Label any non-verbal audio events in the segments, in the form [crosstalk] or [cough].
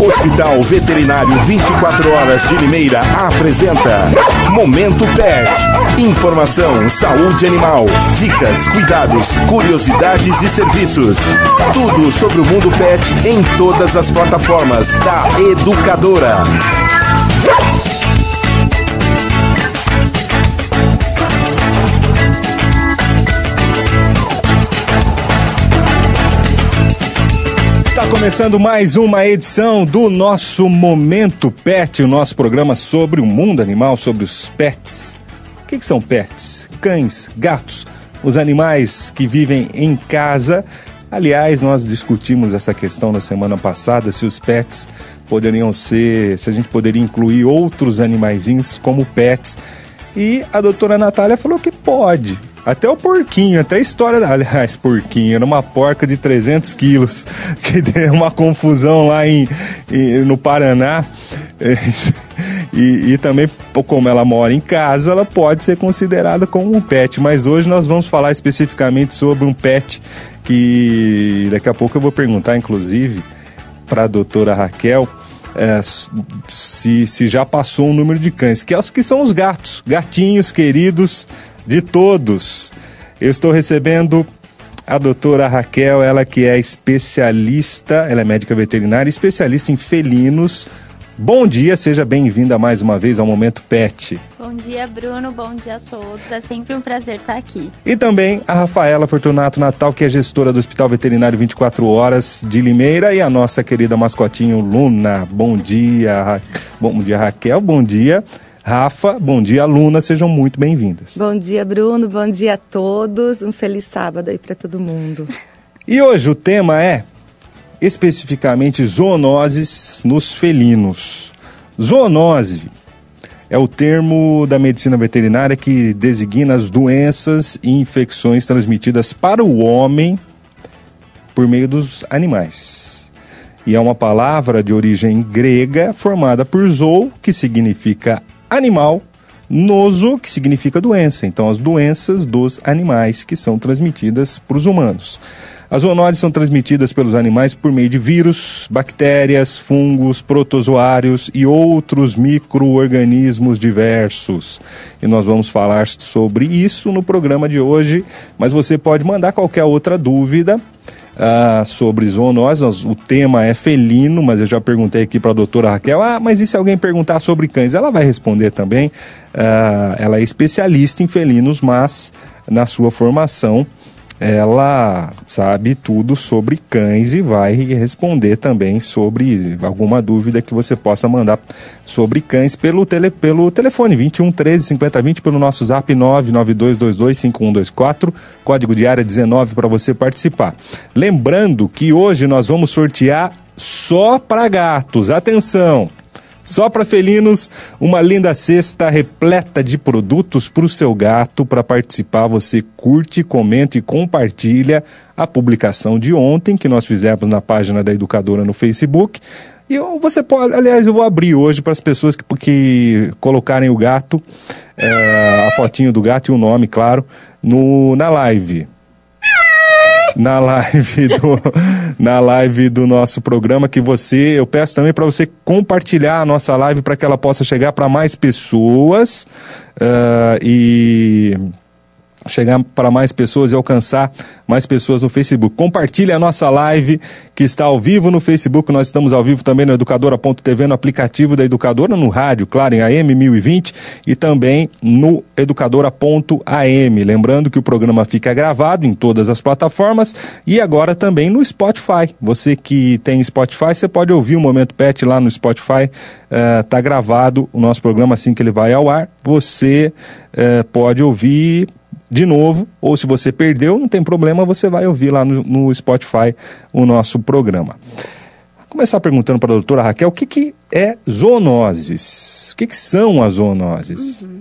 Hospital Veterinário 24 Horas de Limeira apresenta Momento Pet. Informação, saúde animal, dicas, cuidados, curiosidades e serviços. Tudo sobre o mundo pet em todas as plataformas da Educadora. Começando mais uma edição do nosso Momento Pet, o nosso programa sobre o mundo animal, sobre os pets. O que, que são pets? Cães, gatos, os animais que vivem em casa. Aliás, nós discutimos essa questão na semana passada, se os pets poderiam ser, se a gente poderia incluir outros animaizinhos como pets. E a doutora Natália falou que pode. Até o porquinho, até a história da. Aliás, porquinho, era uma porca de 300 quilos, [laughs] que deu uma confusão lá em, em no Paraná. [laughs] E, e, também, como ela mora em casa, ela pode ser considerada como um pet. Mas hoje nós vamos falar especificamente sobre um pet que daqui a pouco eu vou perguntar, inclusive, para a doutora Raquel. É, se, se já passou um número de cães, que, é os, que são os gatos, gatinhos queridos de todos. Eu estou recebendo a doutora Raquel, ela que é especialista, ela é médica veterinária, especialista em felinos. Bom dia, seja bem-vinda mais uma vez ao Momento Pet. Bom dia, Bruno. Bom dia a todos. É sempre um prazer estar aqui. E também a Rafaela Fortunato Natal, que é gestora do Hospital Veterinário 24 Horas de Limeira, e a nossa querida mascotinho Luna. Bom dia, Ra... bom dia Raquel. Bom dia. Rafa, bom dia, aluna, sejam muito bem-vindas. Bom dia, Bruno, bom dia a todos. Um feliz sábado aí para todo mundo. E hoje o tema é especificamente zoonoses nos felinos. Zoonose é o termo da medicina veterinária que designa as doenças e infecções transmitidas para o homem por meio dos animais. E é uma palavra de origem grega formada por zoo, que significa animal, noso, que significa doença. Então, as doenças dos animais que são transmitidas para os humanos. As zoonoses são transmitidas pelos animais por meio de vírus, bactérias, fungos, protozoários e outros micro-organismos diversos. E nós vamos falar sobre isso no programa de hoje, mas você pode mandar qualquer outra dúvida uh, sobre zoonoses. O tema é felino, mas eu já perguntei aqui para a doutora Raquel: ah, mas e se alguém perguntar sobre cães? Ela vai responder também. Uh, ela é especialista em felinos, mas na sua formação ela sabe tudo sobre cães e vai responder também sobre alguma dúvida que você possa mandar sobre cães pelo, tele, pelo telefone 21 13 50 20, pelo nosso zap 99222 5124, código de área 19 para você participar. Lembrando que hoje nós vamos sortear só para gatos. Atenção! Só para felinos, uma linda cesta repleta de produtos para o seu gato. Para participar, você curte, comenta e compartilha a publicação de ontem que nós fizemos na página da Educadora no Facebook. E você pode, aliás, eu vou abrir hoje para as pessoas que, que colocarem o gato, é, a fotinho do gato e o nome, claro, no, na live na live do, [laughs] na live do nosso programa que você, eu peço também para você compartilhar a nossa live para que ela possa chegar para mais pessoas uh, e chegar para mais pessoas e alcançar mais pessoas no Facebook. Compartilhe a nossa live que está ao vivo no Facebook. Nós estamos ao vivo também no educadora.tv, no aplicativo da Educadora, no rádio, claro, em AM 1020 e também no educadora.am. Lembrando que o programa fica gravado em todas as plataformas e agora também no Spotify. Você que tem Spotify, você pode ouvir o Momento Pet lá no Spotify. Está uh, gravado o nosso programa assim que ele vai ao ar. Você uh, pode ouvir de novo, ou se você perdeu, não tem problema, você vai ouvir lá no, no Spotify o nosso programa. Vou começar perguntando para a doutora Raquel o que, que é zoonoses? O que, que são as zoonoses? Uhum.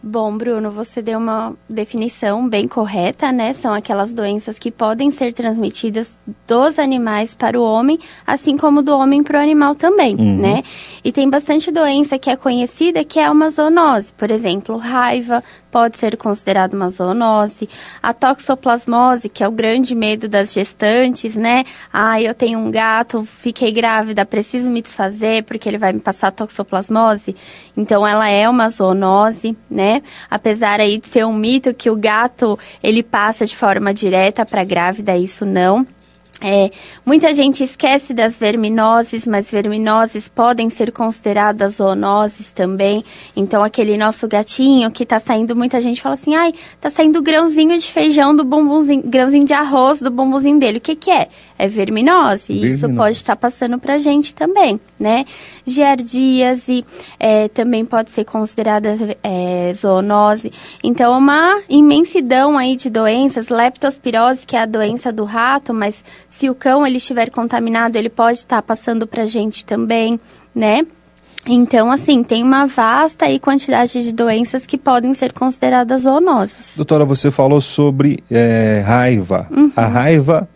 Bom, Bruno, você deu uma definição bem correta, né? São aquelas doenças que podem ser transmitidas dos animais para o homem, assim como do homem para o animal também, uhum. né? E tem bastante doença que é conhecida que é uma zoonose, por exemplo, raiva, pode ser considerado uma zoonose. A toxoplasmose, que é o grande medo das gestantes, né? Ah, eu tenho um gato, fiquei grávida, preciso me desfazer porque ele vai me passar toxoplasmose. Então, ela é uma zoonose, né? Apesar aí de ser um mito que o gato, ele passa de forma direta para grávida, isso não. É, muita gente esquece das verminoses, mas verminoses podem ser consideradas zoonoses também. Então, aquele nosso gatinho que tá saindo, muita gente fala assim: ai, tá saindo grãozinho de feijão do bumbumzinho, grãozinho de arroz do bumbumzinho dele. O que, que é? É verminose. E isso pode estar tá passando pra gente também, né? Giardíase é, também pode ser considerada é, zoonose. Então, uma imensidão aí de doenças, leptospirose, que é a doença do rato, mas se o cão ele estiver contaminado, ele pode estar tá passando para a gente também, né? Então, assim, tem uma vasta aí quantidade de doenças que podem ser consideradas zoonoses. Doutora, você falou sobre é, raiva. Uhum. A raiva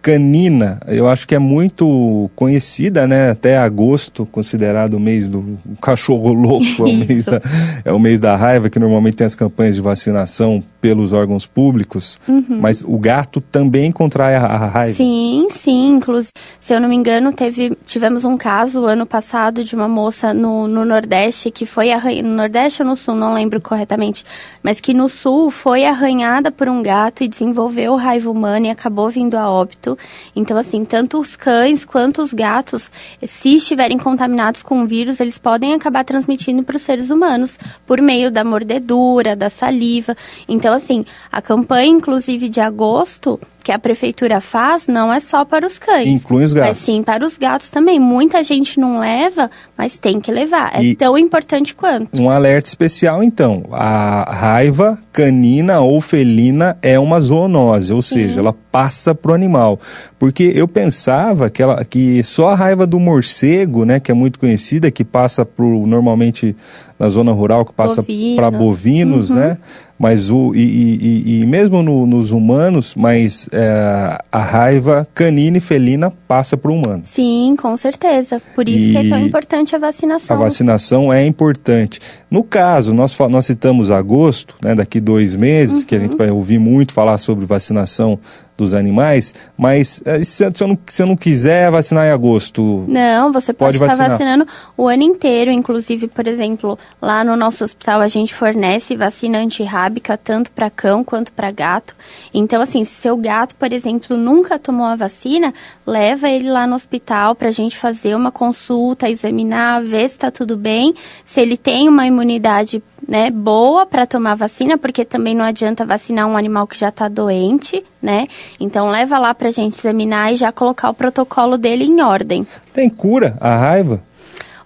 canina, eu acho que é muito conhecida, né? Até agosto, considerado o mês do cachorro louco, é o, [laughs] mês da, é o mês da raiva, que normalmente tem as campanhas de vacinação pelos órgãos públicos, uhum. mas o gato também contrai a, a, raiva. Sim, sim, inclusive, se eu não me engano, teve, tivemos um caso ano passado de uma moça no, no Nordeste que foi arranhada, no Nordeste ou no Sul, não lembro corretamente, mas que no Sul foi arranhada por um gato e desenvolveu raiva humana e acabou vindo a óbito. Então, assim, tanto os cães quanto os gatos, se estiverem contaminados com o vírus, eles podem acabar transmitindo para os seres humanos por meio da mordedura, da saliva. Então, assim, a campanha, inclusive, de agosto, que a prefeitura faz não é só para os cães. Inclui os gatos. Mas sim para os gatos também. Muita gente não leva, mas tem que levar. É e tão importante quanto. Um alerta especial, então. A raiva canina ou felina é uma zoonose, ou sim. seja, ela passa para o animal. Porque eu pensava que, ela, que só a raiva do morcego, né, que é muito conhecida, que passa por normalmente na zona rural, que passa para bovinos, uhum. né? Mas o, e, e, e mesmo no, nos humanos, mas é, a raiva canina e felina passa para o humano. Sim, com certeza. Por isso e que é tão importante a vacinação. A vacinação é importante. No caso, nós, nós citamos agosto, né, daqui dois meses, uhum. que a gente uhum. vai ouvir muito falar sobre vacinação dos animais, mas eh, se eu, não, se eu não quiser vacinar em agosto. Não, você pode, pode estar vacinando o ano inteiro. Inclusive, por exemplo, lá no nosso hospital a gente fornece vacina antirrábica tanto para cão quanto para gato. Então, assim, se seu gato, por exemplo, nunca tomou a vacina, leva ele lá no hospital para a gente fazer uma consulta, examinar, ver se está tudo bem, se ele tem uma imunidade né, boa para tomar vacina, porque também não adianta vacinar um animal que já está doente, né? Então leva lá para a gente examinar e já colocar o protocolo dele em ordem. Tem cura a raiva?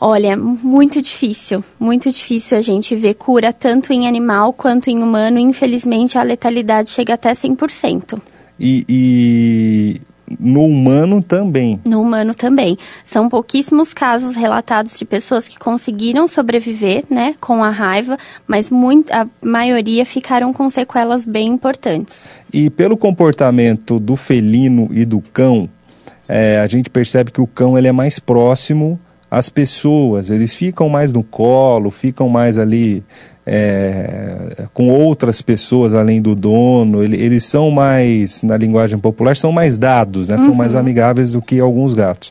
Olha, muito difícil, muito difícil a gente ver cura tanto em animal quanto em humano. Infelizmente, a letalidade chega até 100%. E, e no humano também. No humano também. São pouquíssimos casos relatados de pessoas que conseguiram sobreviver, né, com a raiva, mas muito, a maioria ficaram com sequelas bem importantes. E pelo comportamento do felino e do cão, é, a gente percebe que o cão ele é mais próximo às pessoas, eles ficam mais no colo, ficam mais ali é, com outras pessoas além do dono, ele, eles são mais, na linguagem popular, são mais dados, né? Uhum. são mais uhum. amigáveis do que alguns gatos.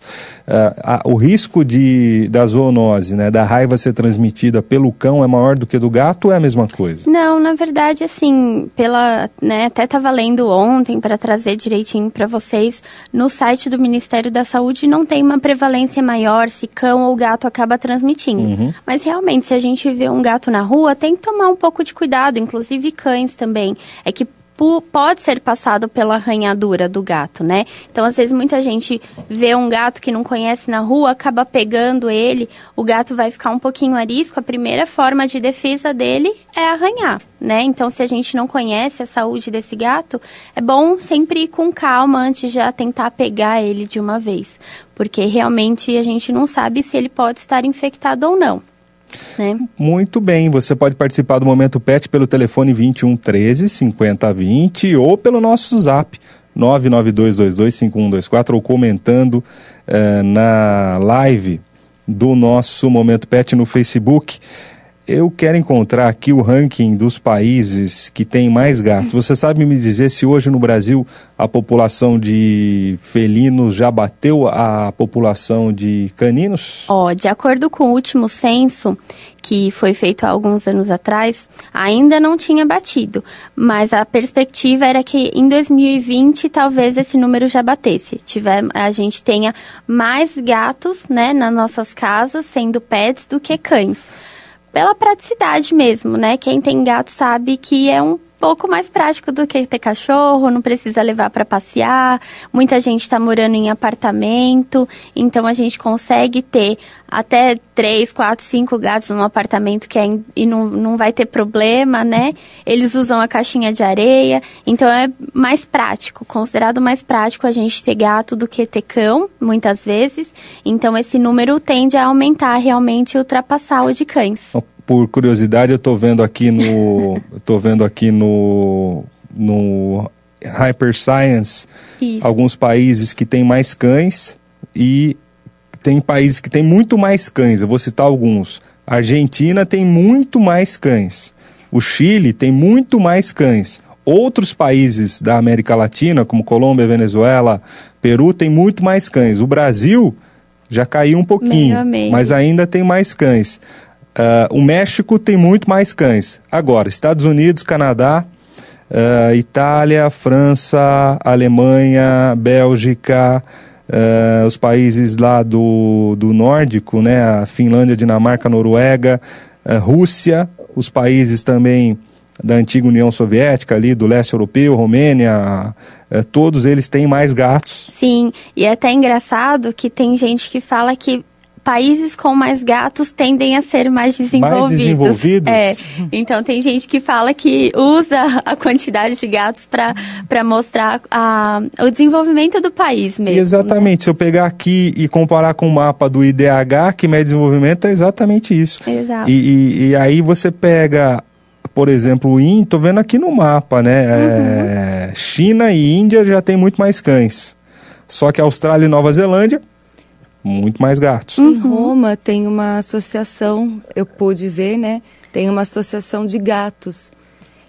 Uh, a, o risco de, da zoonose, né, da raiva ser transmitida pelo cão é maior do que do gato ou é a mesma coisa? Não, na verdade, assim, pela, né, até estava lendo ontem para trazer direitinho para vocês, no site do Ministério da Saúde não tem uma prevalência maior se cão ou gato acaba transmitindo. Uhum. Mas realmente, se a gente vê um gato na rua, tem que tomar um pouco de cuidado, inclusive cães também. É que pode ser passado pela arranhadura do gato, né? Então, às vezes, muita gente vê um gato que não conhece na rua, acaba pegando ele, o gato vai ficar um pouquinho arisco. A primeira forma de defesa dele é arranhar, né? Então, se a gente não conhece a saúde desse gato, é bom sempre ir com calma antes de tentar pegar ele de uma vez, porque realmente a gente não sabe se ele pode estar infectado ou não. Né? Muito bem, você pode participar do Momento Pet pelo telefone 21 13 50 20 ou pelo nosso zap 992225124 ou comentando eh, na live do nosso Momento Pet no Facebook. Eu quero encontrar aqui o ranking dos países que têm mais gatos. Você sabe me dizer se hoje no Brasil a população de felinos já bateu a população de caninos? Ó, de acordo com o último censo, que foi feito há alguns anos atrás, ainda não tinha batido, mas a perspectiva era que em 2020 talvez esse número já batesse. Tiver, a gente tenha mais gatos, né, nas nossas casas, sendo pets, do que cães pela praticidade mesmo, né? Quem tem gato sabe que é um pouco mais prático do que ter cachorro, não precisa levar para passear. Muita gente está morando em apartamento, então a gente consegue ter até três, quatro, cinco gatos num apartamento que é, e não, não vai ter problema, né? Eles usam a caixinha de areia, então é mais prático, considerado mais prático a gente ter gato do que ter cão, muitas vezes. Então esse número tende a aumentar realmente e ultrapassar o de cães por curiosidade, eu estou vendo aqui no, tô vendo aqui no, no Hyper Science Isso. alguns países que têm mais cães e tem países que têm muito mais cães. Eu vou citar alguns. A Argentina tem muito mais cães. O Chile tem muito mais cães. Outros países da América Latina, como Colômbia, Venezuela, Peru, tem muito mais cães. O Brasil já caiu um pouquinho, mas ainda tem mais cães. Uh, o México tem muito mais cães. Agora, Estados Unidos, Canadá, uh, Itália, França, Alemanha, Bélgica, uh, os países lá do, do nórdico, né, a Finlândia, Dinamarca, Noruega, Rússia, os países também da antiga União Soviética, ali do leste europeu, Romênia, todos eles têm mais gatos. Sim, e é até engraçado que tem gente que fala que países com mais gatos tendem a ser mais desenvolvidos. Mais desenvolvidos? É. Então tem gente que fala que usa a quantidade de gatos para mostrar a, o desenvolvimento do país mesmo. Exatamente. Né? Se eu pegar aqui e comparar com o mapa do IDH, que mede desenvolvimento, é exatamente isso. Exato. E, e, e aí você pega por exemplo, o tô vendo aqui no mapa, né? Uhum. É, China e Índia já tem muito mais cães. Só que Austrália e Nova Zelândia muito mais gatos. Em Roma tem uma associação, eu pude ver, né? Tem uma associação de gatos.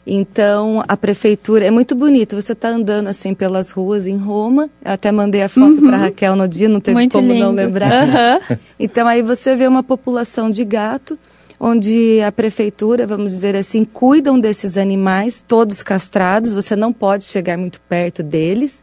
Então, a prefeitura é muito bonito. Você está andando assim pelas ruas em Roma. Eu até mandei a foto uhum. para Raquel no dia, não teve muito como lindo. não lembrar. Uhum. [laughs] Então, aí você vê uma população de gato, onde a prefeitura, vamos dizer assim, cuidam desses animais, todos castrados. Você não pode chegar muito perto deles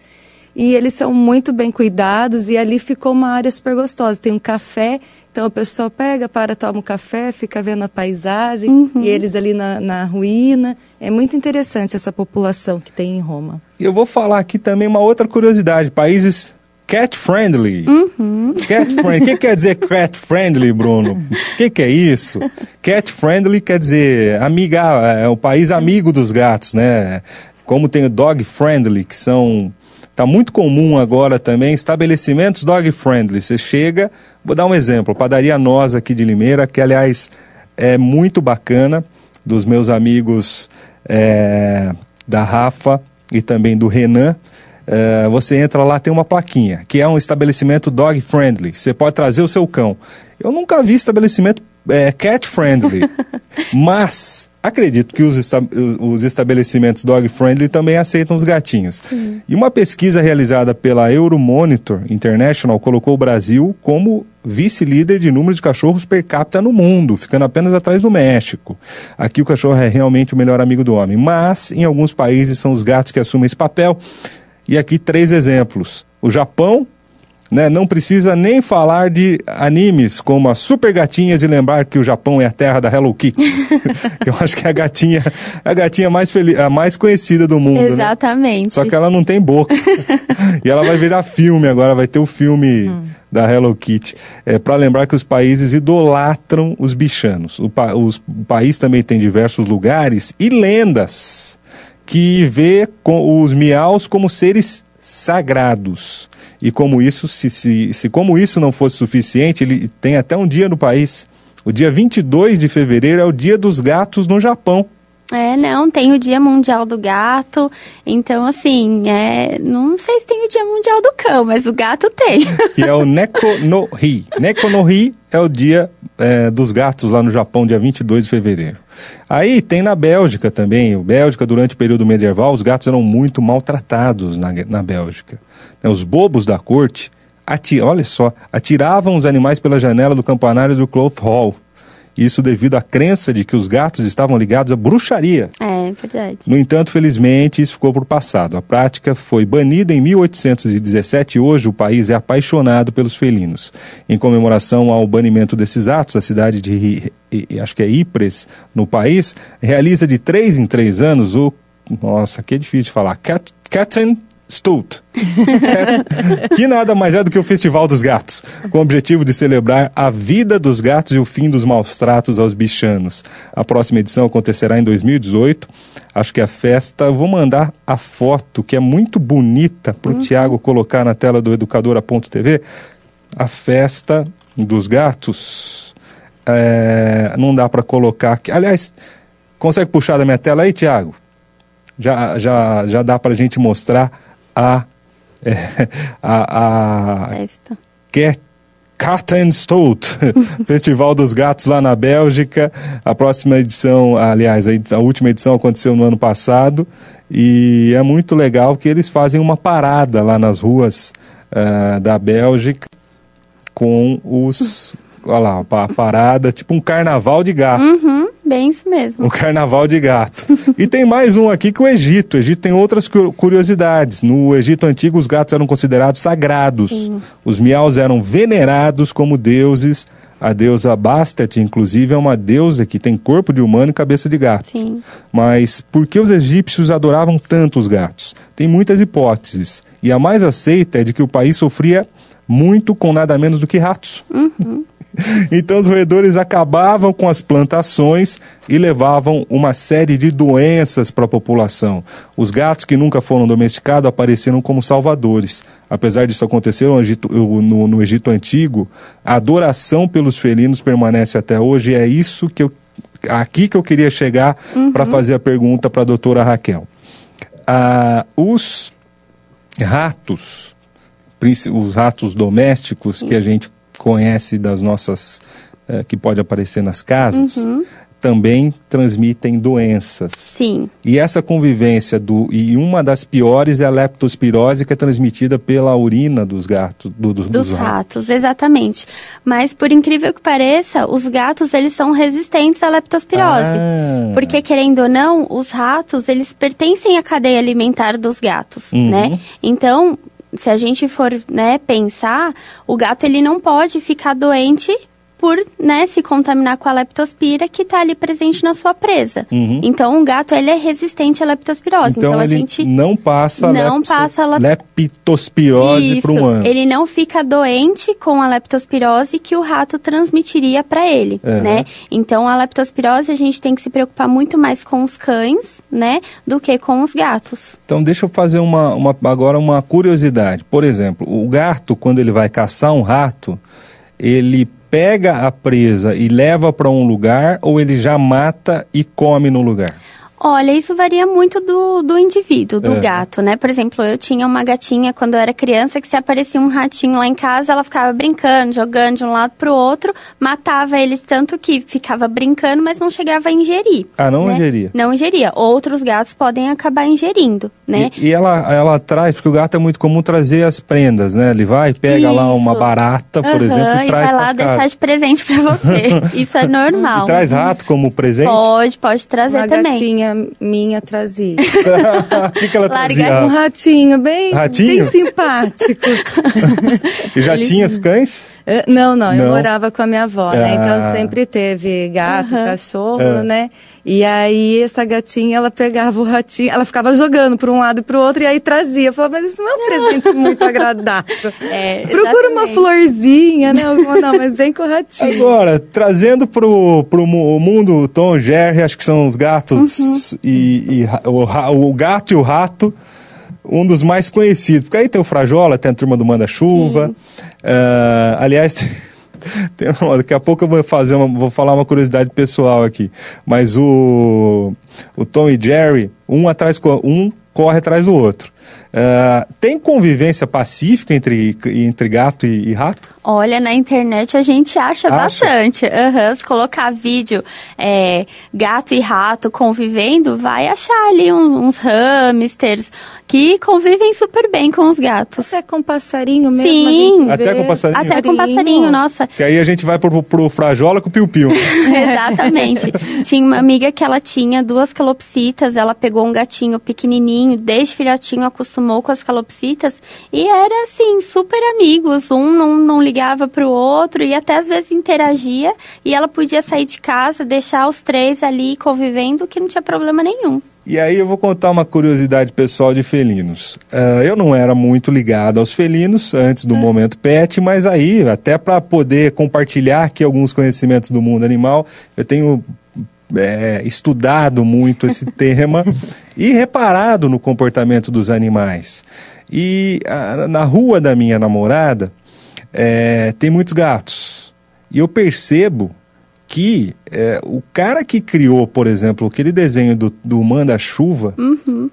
e eles são muito bem cuidados e ali ficou uma área super gostosa. Tem um café, então a pessoa pega, para, toma um café, fica vendo a paisagem uhum. e eles ali na, na ruína. É muito interessante essa população que tem em Roma. Eu vou falar aqui também uma outra curiosidade. Países cat friendly. Uhum. Cat friendly. O que quer dizer cat friendly, Bruno? O que, que, é isso? Cat friendly quer dizer amiga, é o país amigo dos gatos, né? Como tem o dog friendly, que são Está muito comum agora também estabelecimentos dog friendly. Você chega, vou dar um exemplo, padaria Nós aqui de Limeira, que aliás é muito bacana, dos meus amigos é, da Rafa e também do Renan. É, você entra lá, tem uma plaquinha, que é um estabelecimento dog friendly. Você pode trazer o seu cão. Eu nunca vi estabelecimento é, cat friendly, [laughs] mas acredito que os, esta os estabelecimentos dog friendly também aceitam os gatinhos. Sim. E uma pesquisa realizada pela Euromonitor International colocou o Brasil como vice-líder de número de cachorros per capita no mundo, ficando apenas atrás do México. Aqui o cachorro é realmente o melhor amigo do homem, mas em alguns países são os gatos que assumem esse papel. E aqui três exemplos: o Japão, né? Não precisa nem falar de animes como as Super Gatinhas e lembrar que o Japão é a terra da Hello Kitty. [laughs] eu acho que é a gatinha, a gatinha mais feliz, a mais conhecida do mundo. Né? Exatamente. Né? Só que ela não tem boca. [laughs] e ela vai virar filme agora, vai ter o filme hum. da Hello Kitty. É para lembrar que os países idolatram os bichanos. O, pa os, o país também tem diversos lugares e lendas que vê com os miaus como seres sagrados. E como isso, se, se, se como isso não fosse suficiente, ele tem até um dia no país O dia 22 de fevereiro é o dia dos gatos no Japão. É, não, tem o Dia Mundial do Gato, então assim, é, não sei se tem o Dia Mundial do Cão, mas o gato tem. [laughs] Que é o Neko no Hi. Neko no Hi é o dia é, dos gatos lá no Japão, dia 22 de fevereiro. Aí tem na Bélgica também. O Bélgica, durante o período medieval, os gatos eram muito maltratados na, na Bélgica. Né, os bobos da corte, ati olha só, atiravam os animais pela janela do campanário do Cloth Hall. Isso devido à crença de que os gatos estavam ligados à bruxaria. É, verdade. No entanto, felizmente, isso ficou por passado. A prática foi banida em 1817 e hoje o país é apaixonado pelos felinos. Em comemoração ao banimento desses atos, a cidade de, acho que é Ypres, no país, realiza de três em três anos o, nossa, que é difícil de falar, Cat, Katzen Stut, [laughs] que nada mais é do que o Festival dos Gatos, com o objetivo de celebrar a vida dos gatos e o fim dos maus tratos aos bichanos. A próxima edição acontecerá em 2018. Acho que a festa, vou mandar a foto, que é muito bonita, para o uhum. Tiago colocar na tela do educadora.tv. A festa dos gatos. É, não dá para colocar aqui. Aliás, consegue puxar da minha tela aí, Tiago? Já, já, já dá para a gente mostrar a, é, a, a Festa. Kattenstoot, [laughs] Festival dos Gatos lá na Bélgica. A próxima edição, aliás, a, edição, a, última edição aconteceu no ano passado e é muito legal que eles fazem uma parada lá nas ruas uh, da Bélgica com os, olha lá, a parada, tipo um carnaval de gato. Uhum. Bem isso mesmo. O carnaval de gato. e tem mais um aqui que o Egito. O Egito tem outras curiosidades. No Egito antigo, os gatos eram considerados sagrados. Sim. Os miaus eram venerados como deuses. A deusa Bastet, inclusive, é uma deusa que tem corpo de humano e cabeça de gato. Sim. Mas por que os egípcios adoravam tanto os gatos? Tem muitas hipóteses. E a mais aceita é de que o país sofria muito com nada menos do que ratos. Uhum. [laughs] Então os roedores acabavam com as plantações e levavam uma série de doenças para a população. Os gatos que nunca foram domesticados apareceram como salvadores. Apesar disso acontecer no Egito, no, no Egito Antigo, a adoração pelos felinos permanece até hoje. E é isso que eu, aqui que eu queria chegar uhum. para fazer a pergunta para a doutora Raquel. Ah, os ratos, os ratos domésticos que a gente conhece das nossas uh, que pode aparecer nas casas, uhum. também transmitem doenças. Sim. E essa convivência do e uma das piores é a leptospirose que é transmitida pela urina dos gatos, do, do, dos, dos ratos. ratos. exatamente. Mas por incrível que pareça, os gatos eles são resistentes à leptospirose. Ah. Porque querendo ou não, os ratos eles pertencem à cadeia alimentar dos gatos, uhum. né? Então se a gente for né, pensar, o gato ele não pode ficar doente por né, se contaminar com a leptospira que está ali presente na sua presa. Uhum. Então o gato ele é resistente à leptospirose. Então, então a gente não passa não passa lep... leptospirose para um ano. Ele não fica doente com a leptospirose que o rato transmitiria para ele, uhum. né? Então a leptospirose a gente tem que se preocupar muito mais com os cães, né, do que com os gatos. Então deixa eu fazer uma, uma agora uma curiosidade. Por exemplo, o gato quando ele vai caçar um rato, ele pega a presa e leva para um lugar ou ele já mata e come no lugar? Olha, isso varia muito do, do indivíduo, do é. gato, né? Por exemplo, eu tinha uma gatinha quando eu era criança que se aparecia um ratinho lá em casa, ela ficava brincando, jogando de um lado pro outro, matava ele tanto que ficava brincando, mas não chegava a ingerir. Ah, não né? ingeria? Não ingeria. Outros gatos podem acabar ingerindo, né? E, e, ela, ela traz, porque o gato é muito comum trazer as prendas, né? Ele vai, pega isso. lá uma barata, por uhum, exemplo, e, e traz vai lá deixar de presente para você. [laughs] isso é normal. E traz rato como presente? Pode, pode trazer uma também. Gatinha minha trazia. [laughs] O que, que ela trazia? Um ratinho bem, ratinho? bem simpático. [laughs] e já Ele... tinha os cães? É, não, não, eu morava com a minha avó, né? Então ah. sempre teve gato, uhum. cachorro, é. né? E aí essa gatinha, ela pegava o ratinho, ela ficava jogando para um lado e para o outro e aí trazia. Eu falava, mas isso não é um presente muito agradável. [laughs] É, Procura uma florzinha, né? Não, mas vem com o ratinho. Agora, trazendo pro, pro mundo Tom Jerry, acho que são os gatos uhum. e, e o, o gato e o rato um dos mais conhecidos. Porque aí tem o Frajola, tem a turma do Manda-Chuva. Uh, aliás, [laughs] [laughs] Tem uma- daqui a pouco eu vou fazer uma, vou falar uma curiosidade pessoal aqui. Mas o, o Tom e Jerry, um atrás um corre atrás do outro. Ah, tem convivência pacífica entre, entre gato e, e rato? Olha, na internet a gente acha, Acha? bastante. Aham, Se colocar vídeo é, gato e rato convivendo, vai achar ali uns, uns hamsters que convivem super bem com os gatos. Até com passarinho mesmo. Sim. a gente Até com passarinho? Até com passarinho, nossa. Que aí a gente vai pro, pro Frajola com o piu-piu. [laughs] Exatamente. tinha uma amiga que ela tinha duas calopsitas, ela pegou um gatinho pequenininho, desde filhotinho acostumou com as calopsitas e era assim, super amigos, um não, não ligava pro outro e até às vezes interagia e ela podia sair de casa, deixar os três ali convivendo que não tinha problema nenhum. E aí eu vou contar uma curiosidade pessoal de felinos. Ah, eu não era muito ligado aos felinos antes do momento pet, mas aí, até para poder compartilhar aqui alguns conhecimentos do mundo animal, eu tenho é, estudado muito esse [laughs] tema e reparado no comportamento dos animais. E ah, na rua da minha namorada é, tem muitos gatos. E eu percebo que é, o cara que criou, por exemplo, aquele desenho do, do Manda-Chuva,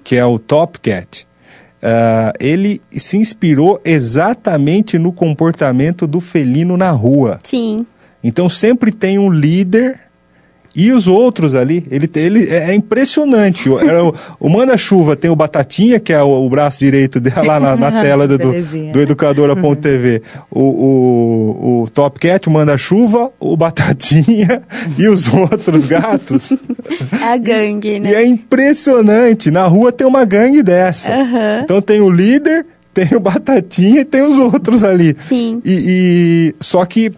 que é o Top Cat, ah, ele se inspirou exatamente no comportamento do felino na rua. Sim. Então sempre tem um líder e os outros ali, ele, te- ele é é impressionante. O, era o, o Manda-Chuva tem o Batatinha, que é o, o braço direito dela lá na, na [laughs] tela do, do, do educadora.tv. O, o, o Top Cat, o Manda-Chuva, o Batatinha [laughs] e os outros gatos. É a gangue, E né? é impressionante. Na rua tem uma gangue dessa. Aham. Então tem o líder, tem o Batatinha e tem os outros ali. Sim. E, e- só que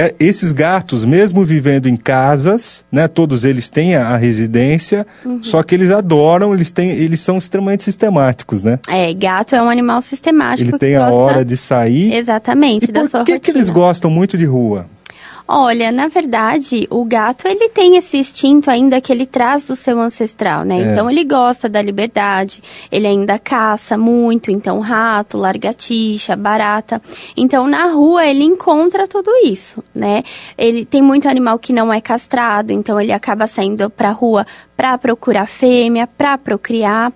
é, esses gatos, mesmo vivendo em casas, né, todos eles têm a, a residência, Uhum. só que eles adoram, eles têm, eles são extremamente sistemáticos, né? É, gato é um animal sistemático Ele tem a gosta hora de sair. exatamente E da por sua que, que eles gostam muito de rua? Olha, na verdade, o gato ele tem esse instinto ainda que ele traz do seu ancestral, né? É. Então ele gosta da liberdade, ele ainda caça muito, então rato, largatixa, barata. Então na rua ele encontra tudo isso, né? Ele tem muito animal que não é castrado, então ele acaba saindo pra rua para procurar fêmea, para procriar.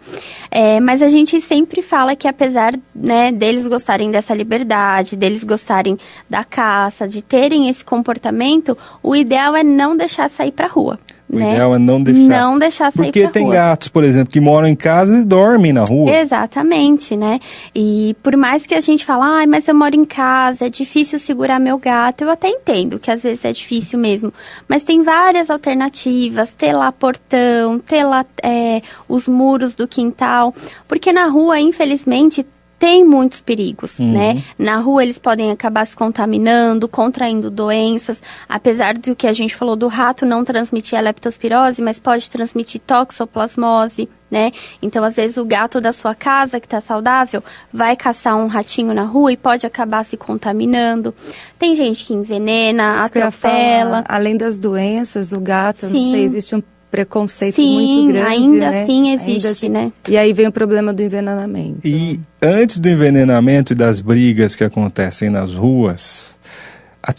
É, mas a gente sempre fala que apesar né, deles gostarem dessa liberdade, deles gostarem da caça, de terem esse comportamento, o ideal é não deixar sair para rua. O né? ideal é não deixar. Não deixar sair Porque tem rua. gatos, por exemplo, que moram em casa e dormem na rua. Exatamente, né? E por mais que a gente fale, ai, mas eu moro em casa, é difícil segurar meu gato, eu até entendo que às vezes é difícil mesmo. Mas tem várias alternativas, ter lá portão, ter lá é, os muros do quintal. Porque na rua, infelizmente, tem muitos perigos, né? Na rua eles podem acabar se contaminando, contraindo doenças, apesar do que a gente falou do rato não transmitir a leptospirose, mas pode transmitir toxoplasmose, né? Então, às vezes o gato da sua casa que está saudável vai caçar um ratinho na rua e pode acabar se contaminando. Tem gente que envenena, Isso que atropela. falar. Além das doenças, o gato, eu não Sim. sei, existe um preconceito Sim, muito grande, ainda né? assim Ainda existe, assim- né? E aí vem o problema do envenenamento. E antes do envenenamento e das brigas que acontecem nas ruas, a,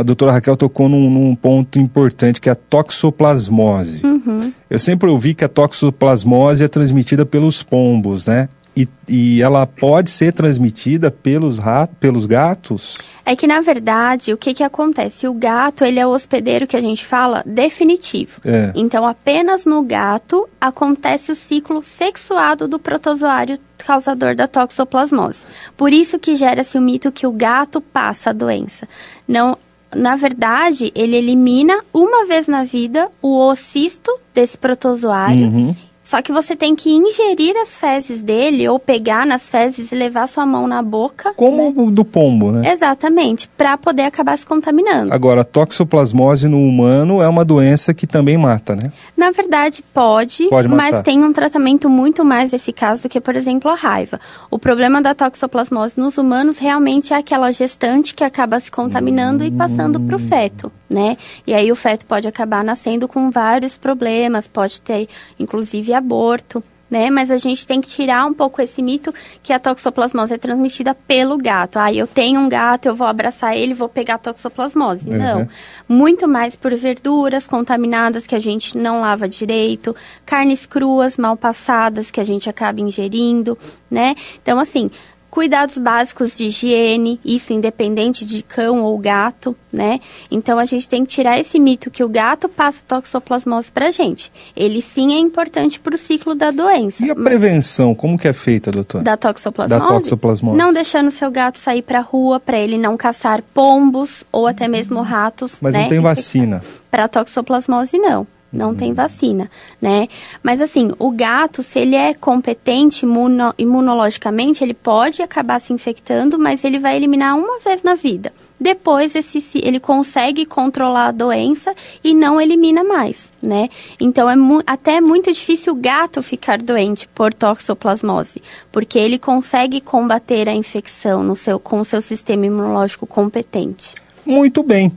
a doutora Raquel tocou num, num ponto importante que é a toxoplasmose. Uhum. Eu sempre ouvi que a toxoplasmose é transmitida pelos pombos, né? E, e ela pode ser transmitida pelos, ratos, pelos gatos? É que, na verdade, o que que acontece? O gato, ele é o hospedeiro que a gente fala definitivo. É. Então, apenas no gato acontece o ciclo sexuado do protozoário causador da toxoplasmose. Por isso que gera-se o mito que o gato passa a doença. Não, na verdade, ele elimina uma vez na vida o ocisto desse protozoário. Uhum. Só que você tem que ingerir as fezes dele ou pegar nas fezes e levar sua mão na boca. Como o do pombo, né? Exatamente, para poder acabar se contaminando. Agora, a toxoplasmose no humano é uma doença que também mata, né? Na verdade, pode, Pode matar. mas tem um tratamento muito mais eficaz do que, por exemplo, a raiva. O problema da toxoplasmose nos humanos realmente é aquela gestante que acaba se contaminando e passando para o feto, né? E aí o feto pode acabar nascendo com vários problemas, pode ter, inclusive, aborto. né? Mas a gente tem que tirar um pouco esse mito que a toxoplasmose é transmitida pelo gato. Ah, eu tenho um gato, eu vou abraçar ele, vou pegar a toxoplasmose. Uhum. Não. Muito mais por verduras contaminadas que a gente não lava direito, carnes cruas mal passadas que a gente acaba ingerindo, né? Então, assim, Cuidados básicos de higiene, isso independente de cão ou gato, né? Então a gente tem que tirar esse mito que o gato passa toxoplasmose pra gente. Ele sim é importante para o ciclo da doença. E a prevenção, como que é feita, doutor? Da toxoplasmose? Da toxoplasmose. Não deixando seu gato sair pra rua para ele não caçar pombos ou até mesmo ratos, Mas né? não tem vacina. Para toxoplasmose não não tem vacina, né? Mas assim, o gato, se ele é competente imuno, imunologicamente, ele pode acabar se infectando, mas ele vai eliminar uma vez na vida. Depois, esse, ele consegue controlar a doença e não elimina mais, né? Então, é mu até muito difícil o gato ficar doente por toxoplasmose, porque ele consegue combater a infecção no seu, com o seu sistema imunológico competente. Muito bem.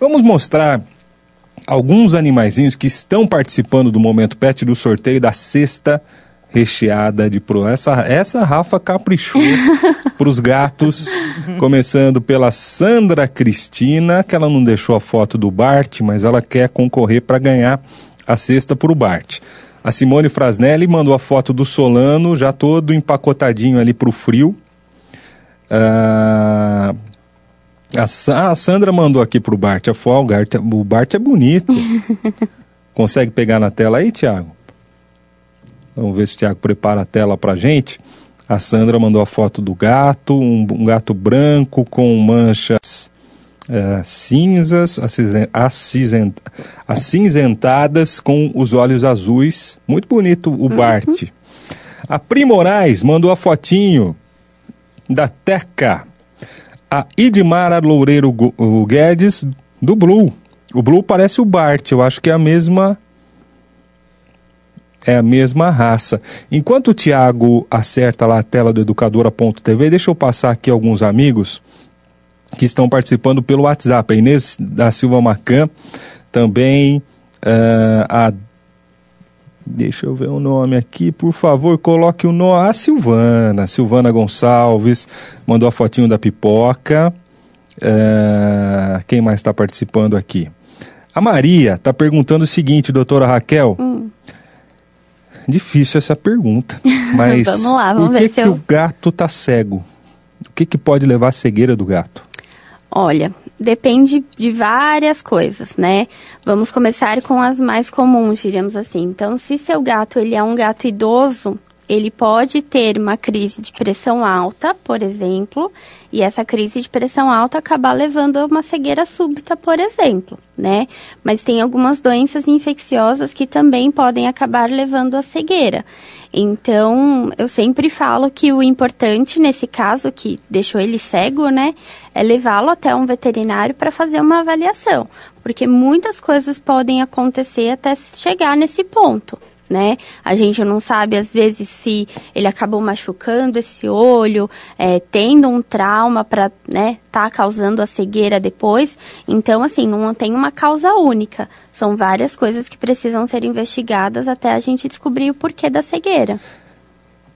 Vamos mostrar alguns animaizinhos que estão participando do Momento Pet do sorteio da sexta recheada de pro. Essa, essa Rafa caprichou [laughs] para os gatos, começando pela Sandra Cristina, que ela não deixou a foto do Bart, mas ela quer concorrer para ganhar a cesta para o Bart. A Simone Frasnelli mandou a foto do Solano, já todo empacotadinho ali para o frio. Uh, a, a Sandra mandou aqui pro Bart a foto. O Bart é bonito. [laughs] Consegue pegar na tela aí, Tiago? Vamos ver se o Tiago prepara a tela pra gente. A Sandra mandou a foto do gato, um, um gato branco com manchas é, cinzas, acinzent, acinzentadas com os olhos azuis. Muito bonito o uhum. Bart. A Pri Moraes mandou a fotinho da Teca a Idmara Loureiro Guedes, do Blue. O Blue parece o Bart, eu acho que é a mesma é a mesma raça. Enquanto o Tiago acerta lá a tela do educadora.tv, deixa eu passar aqui alguns amigos que estão participando pelo WhatsApp. A Inês da Silva Macan, também uh, a Deixa eu ver o nome aqui, por favor, coloque o nome. A Silvana, Silvana Gonçalves, mandou a fotinho da pipoca. É... Quem mais está participando aqui? A Maria está perguntando o seguinte, doutora Raquel. Hum. Difícil essa pergunta, [laughs] mas vamos lá, vamos por que, ver que eu... o gato está cego? O que, que pode levar à cegueira do gato? Olha, depende de várias coisas, né? Vamos começar com as mais comuns, diríamos assim. Então, se seu gato ele é um gato idoso, ele pode ter uma crise de pressão alta, por exemplo, e essa crise de pressão alta acabar levando a uma cegueira súbita, por exemplo, né? Mas tem algumas doenças infecciosas que também podem acabar levando a cegueira. Então, eu sempre falo que o importante nesse caso, que deixou ele cego, né, é levá-lo até um veterinário para fazer uma avaliação, porque muitas coisas podem acontecer até chegar nesse ponto né? A gente não sabe, às vezes, se ele acabou machucando esse olho, é, tendo um trauma para, né, tá causando a cegueira depois. Então, assim, não tem uma causa única. São várias coisas que precisam ser investigadas até a gente descobrir o porquê da cegueira.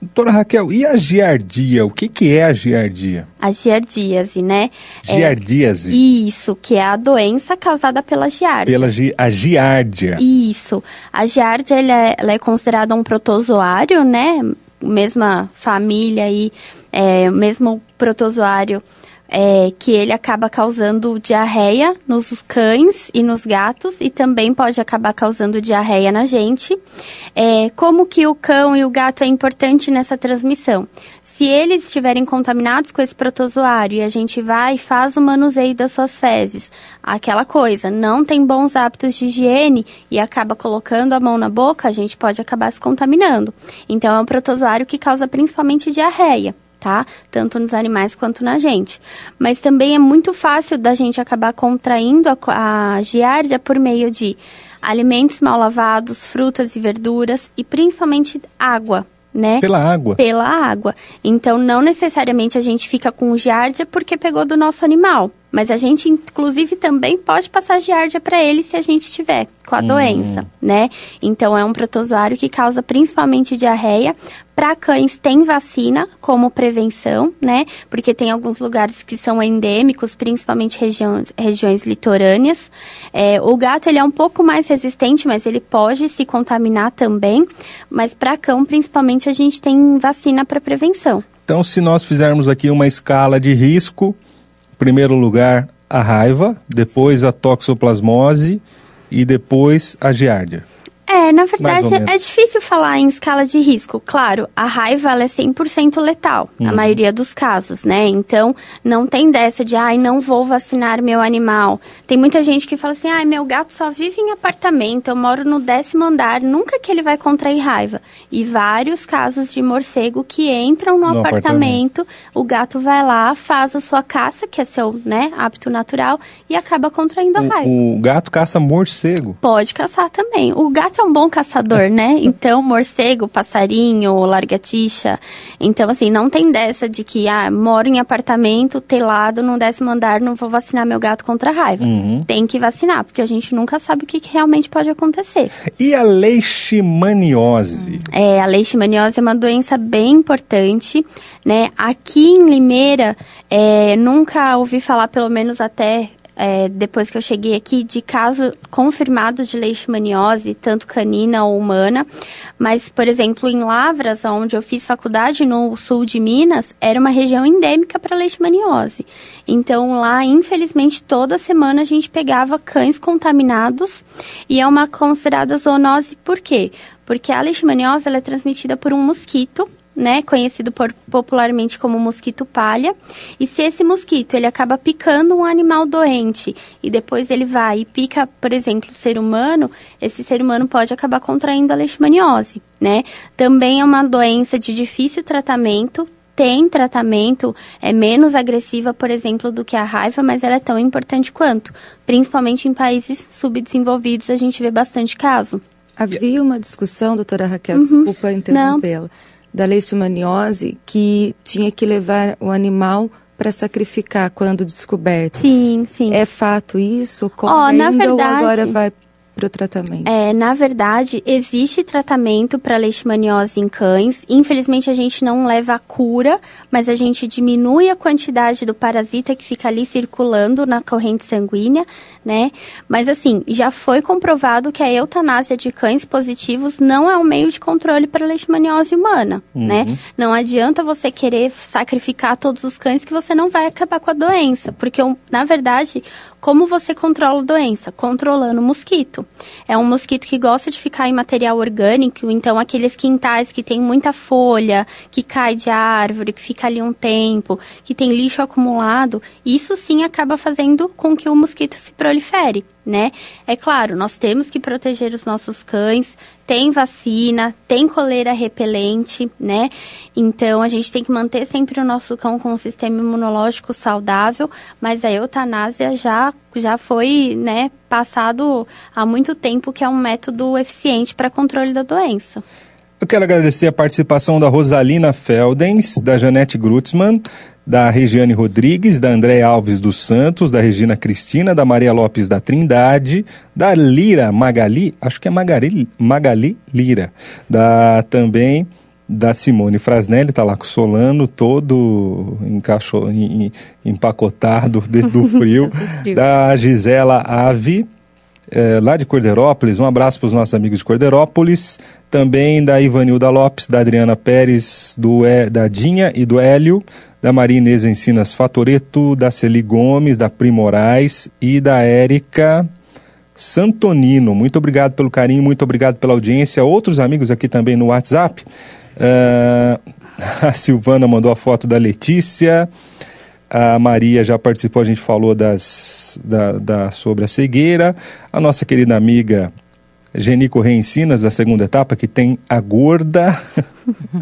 Doutora Raquel, e a giardia? O que, que é a giardia? A giardíase, né? Giardíase. É, isso, que é a doença causada pela giardia. Pela gi a giardia. Isso. A giardia, ela é, ela é considerada um protozoário, né? Mesma família e é, mesmo protozoário é, que ele acaba causando diarreia nos cães e nos gatos e também pode acabar causando diarreia na gente. É, como que o cão e o gato é importante nessa transmissão? Se eles estiverem contaminados com esse protozoário e a gente vai e faz o manuseio das suas fezes, aquela coisa, não tem bons hábitos de higiene e acaba colocando a mão na boca, a gente pode acabar se contaminando. Então é um protozoário que causa principalmente diarreia tá? Tanto nos animais quanto na gente. Mas também é muito fácil da gente acabar contraindo a, a giardia por meio de alimentos mal lavados, frutas e verduras e principalmente água. Né? Pela água. Pela água. Então, não necessariamente a gente fica com giardia porque pegou do nosso animal Mas a gente, inclusive, também pode passar giardia para ele se a gente tiver com a hum. doença, né? Então, é um protozoário que causa principalmente diarreia. Para cães, tem vacina como prevenção, né? Porque tem alguns lugares que são endêmicos, principalmente regiões, regiões litorâneas. É, o gato, ele é um pouco mais resistente, mas ele pode se contaminar também. Mas para cão, principalmente, a gente tem vacina para prevenção. Então, se nós fizermos aqui uma escala de risco, primeiro lugar a raiva, depois a toxoplasmose e depois a giardia. É, na verdade, é difícil falar em escala de risco. Claro, a raiva ela é 100% letal, uhum. na maioria dos casos, né? Então, não tem dessa de, ai, não vou vacinar meu animal. Tem muita gente que fala assim, ai, meu gato só vive em apartamento, eu moro no décimo andar, nunca que ele vai contrair raiva. E vários casos de morcego que entram no, no apartamento, apartamento, o gato vai lá, faz a sua caça, que é seu, né, hábito natural, e acaba contraindo a raiva. O gato caça morcego? Pode caçar também. O gato é um bom caçador, né? [laughs] Então, morcego, passarinho, largatixa. Então, assim, não tem dessa de que, ah, moro em apartamento, telado, no décimo andar, não vou vacinar meu gato contra a raiva. Uhum. Tem que vacinar, porque a gente nunca sabe o que, que realmente pode acontecer. E a leishmaniose? É, a leishmaniose é uma doença bem importante, né? Aqui em Limeira, é, nunca ouvi falar, pelo menos até é, depois que eu cheguei aqui, de caso confirmado de leishmaniose, tanto canina ou humana. Mas, por exemplo, em Lavras, onde eu fiz faculdade no sul de Minas, era uma região endêmica para leishmaniose. Então, lá, infelizmente, toda semana a gente pegava cães contaminados e é uma considerada zoonose por quê? Porque a leishmaniose ela é transmitida por um mosquito né, conhecido por, popularmente como mosquito palha. E se esse mosquito ele acaba picando um animal doente e depois ele vai e pica, por exemplo, o ser humano, esse ser humano pode acabar contraindo a leishmaniose, né? Também é uma doença de difícil tratamento, tem tratamento, é menos agressiva, por exemplo, do que a raiva, mas ela é tão importante quanto. Principalmente em países subdesenvolvidos, a gente vê bastante caso. Havia uma discussão, doutora Raquel, uhum. desculpa interrompê-la da leishmaniose que tinha que levar o animal para sacrificar quando descoberto. Sim, sim. É fato isso? Como oh, ainda na verdade, ou agora vai para o tratamento? É, na verdade, existe tratamento para leishmaniose em cães. Infelizmente, a gente não leva a cura, mas a gente diminui a quantidade do parasita que fica ali circulando na corrente sanguínea, né? Mas assim, já foi comprovado que a eutanásia de cães positivos não é um meio de controle para leishmaniose humana, uhum. né? Não adianta você querer sacrificar todos os cães que você não vai acabar com a doença, porque na verdade, como você controla a doença? Controlando o mosquito. É um mosquito que gosta de ficar em material orgânico, então aqueles quintais que tem muita folha, que cai de árvore, que fica ali um tempo, que tem lixo acumulado, isso sim acaba fazendo com que o mosquito se prolifere né? É claro, nós temos que proteger os nossos cães, tem vacina, tem coleira repelente, né? Então a gente tem que manter sempre o nosso cão com um sistema imunológico saudável, mas a eutanásia já, já foi, né, passado há muito tempo que é um método eficiente para controle da doença. Eu quero agradecer a participação da Rosalina Feldens, da Janete Grutzmann, da Regiane Rodrigues, da André Alves dos Santos, da Regina Cristina, da Maria Lopes da Trindade, da Lira Magali, acho que é Magali, Magali Lira, da também da Simone Frasnelli, está lá com o Solano todo encaixo, empacotado do [laughs] frio, da Gisela Ave, é, lá de Corderópolis. Um abraço para os nossos amigos de Corderópolis. Também da Ivanilda Lopes, da Adriana Pérez, do, da Dinha e do Hélio, da Maria Inês Encinas Fatoreto, da Celi Gomes, da Primorais e da Érica Santonino. Muito obrigado pelo carinho, muito obrigado pela audiência. Outros amigos aqui também no WhatsApp. Uh, [laughs] a Silvana mandou a foto da Letícia. A Maria já participou, a gente falou das, da, da, sobre a cegueira. A nossa querida amiga Genico Reensinas, da segunda etapa, que tem a gorda.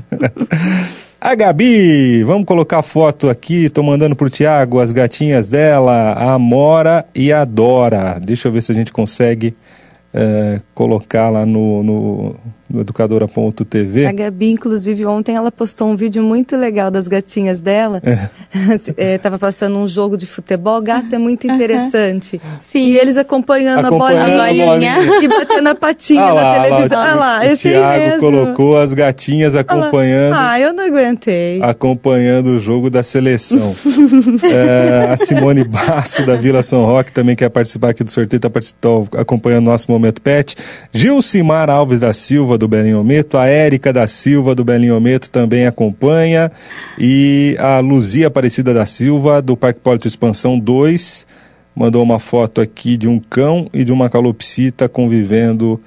[laughs] a Gabi, vamos colocar foto aqui, estou mandando para o Tiago as gatinhas dela, a Amora e a Dora. Deixa eu ver se a gente consegue uh, colocar lá no, no no educadora.tv. A Gabi, inclusive, ontem ela postou um vídeo muito legal das gatinhas dela. Estava é, [laughs] passando um jogo de futebol, gato é muito interessante. Sim. E eles acompanhando, acompanhando a bolinha, a bolinha. e batendo a patinha ah, na lá, televisão. Olha lá, o esse Thiago mesmo. colocou as gatinhas acompanhando. Ah, eu não aguentei. Acompanhando o jogo da seleção. [laughs] é, a Simone Basso, da Vila São Roque, também quer participar aqui do sorteio, está acompanhando o nosso Momento Pet. Gilcimar Alves da Silva, do Belinho Ometo, a Érica da Silva, do Belinho Ometo, também acompanha, e a Luzia Aparecida da Silva, do Parque Pólito Expansão 2, mandou uma foto aqui de um cão e de uma calopsita convivendo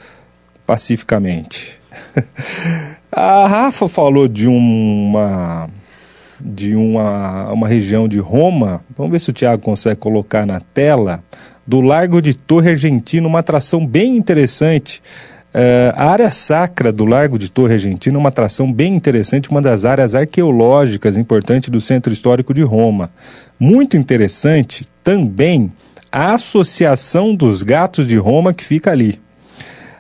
pacificamente. [laughs] a Rafa falou de uma de uma, uma região de Roma. Vamos ver se o Tiago consegue colocar na tela do Largo de Torre Argentina, uma atração bem interessante. Uh, a área sacra do Largo de Torre Argentina é uma atração bem interessante, uma das áreas arqueológicas importantes do Centro Histórico de Roma. Muito interessante também a Associação dos Gatos de Roma que fica ali.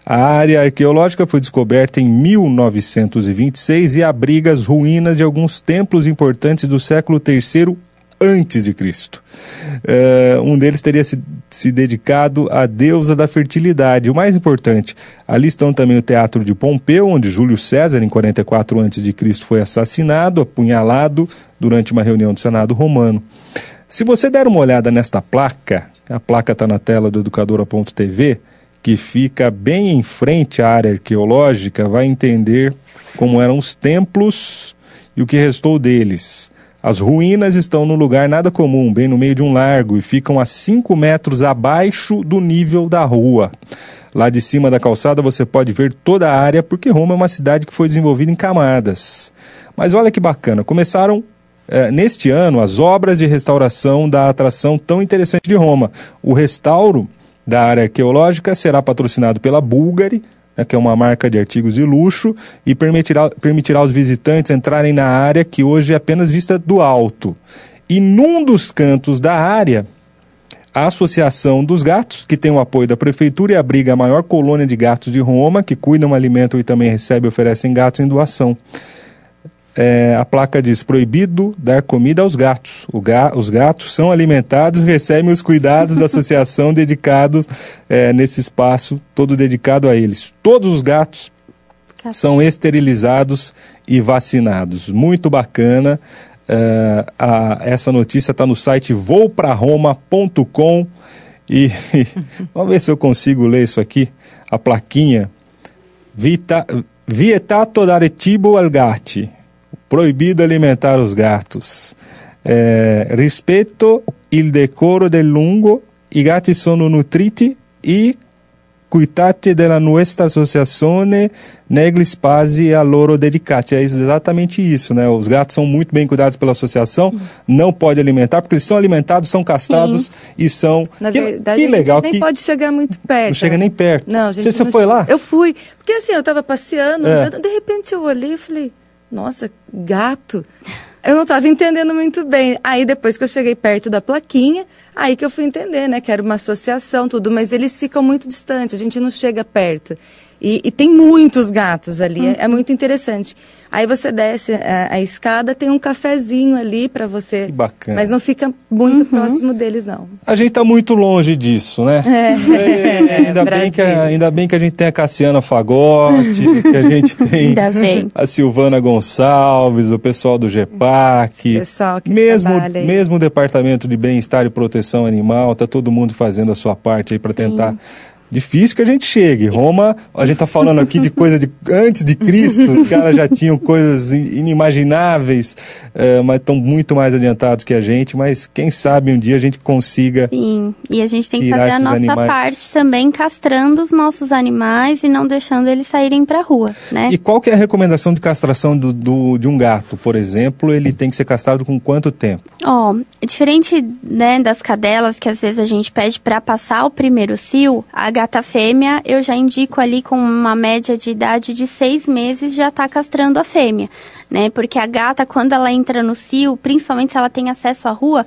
A área arqueológica foi descoberta em 1926 e abriga as ruínas de alguns templos importantes do século III antes de Cristo. Uh, um deles teria se, se, dedicado à deusa da fertilidade. O mais importante, ali estão também o Teatro de Pompeu, onde Júlio César, em 44 a.C., foi assassinado, apunhalado durante uma reunião do Senado romano. Se você der uma olhada nesta placa, a placa está na tela do educadora.tv, que fica bem em frente à área arqueológica, vai entender como eram os templos e o que restou deles. As ruínas estão num lugar nada comum, bem no meio de um largo, e ficam a 5 metros abaixo do nível da rua. Lá de cima da calçada você pode ver toda a área, porque Roma é uma cidade que foi desenvolvida em camadas. Mas olha que bacana, começaram eh, neste ano as obras de restauração da atração tão interessante de Roma. O restauro da área arqueológica será patrocinado pela Bulgari, né, que é uma marca de artigos de luxo, e permitirá, permitirá aos visitantes entrarem na área que hoje é apenas vista do alto. E num dos cantos da área, a Associação dos Gatos, que tem o apoio da Prefeitura e abriga a maior colônia de gatos de Roma, que cuidam, alimentam e também recebem e oferecem gatos em doação é, a placa diz proibido dar comida aos gatos. Ga, os gatos são alimentados e recebem os cuidados da associação dedicados é, nesse espaço, todo dedicado a eles. Todos os gatos são esterilizados e vacinados. Muito bacana. É, a, essa notícia está no site voupraroma.com e [laughs] vamos ver se eu consigo ler isso aqui. A plaquinha. Vita, vietato dare cibo al gatti proibido alimentar os gatos. É, rispetto il decoro del lungo, i gatti sono nutriti e cuidati della nostra associazione negli spazi a loro dedicati. É exatamente isso, né? Os gatos são muito bem cuidados pela associação, não pode alimentar, porque eles são alimentados, são castrados Sim. e são... Na que, verdade, que legal, nem que... pode chegar muito perto. Não chega nem perto. Não, gente, você, você não foi lá? Eu fui, porque assim, eu estava passeando, é. de repente eu olhei e falei nossa, gato? Eu não estava entendendo muito bem. Aí depois que eu cheguei perto da plaquinha, aí que eu fui entender, né? Que era uma associação, tudo, mas eles ficam muito distantes, a gente não chega perto. E, e tem muitos gatos ali, uhum. é, é, muito interessante. Aí você desce a, a escada, tem um cafezinho ali para você. Que bacana. Mas não fica muito uhum. próximo deles, não. A gente está muito longe disso, né? É. é ainda, [laughs] bem que a, ainda bem que a gente tem a Cassiana Fagotti, que a gente [laughs] tem a Silvana Gonçalves, o pessoal do GEPAC. pessoal que mesmo, mesmo o Departamento de Bem-Estar e Proteção Animal, tá todo mundo fazendo a sua parte aí para tentar difícil que a gente chegue. Roma, a gente está falando aqui de coisa de antes de Cristo, os caras já tinham coisas inimagináveis, é, mas estão muito mais adiantados que a gente. Mas quem sabe um dia a gente consiga. Sim, e a gente tem que fazer a nossa animais. parte também, castrando os nossos animais e não deixando eles saírem para a rua, né? E qual que é a recomendação de castração do, do, de um gato, por exemplo? Ele tem que ser castrado com quanto tempo? Ó, oh, diferente né, das cadelas que às vezes a gente pede para passar o primeiro cio, a gata fêmea, eu já indico ali com uma média de idade de seis meses já está castrando a fêmea, né? Porque a gata, quando ela entra no cio, principalmente se ela tem acesso à rua,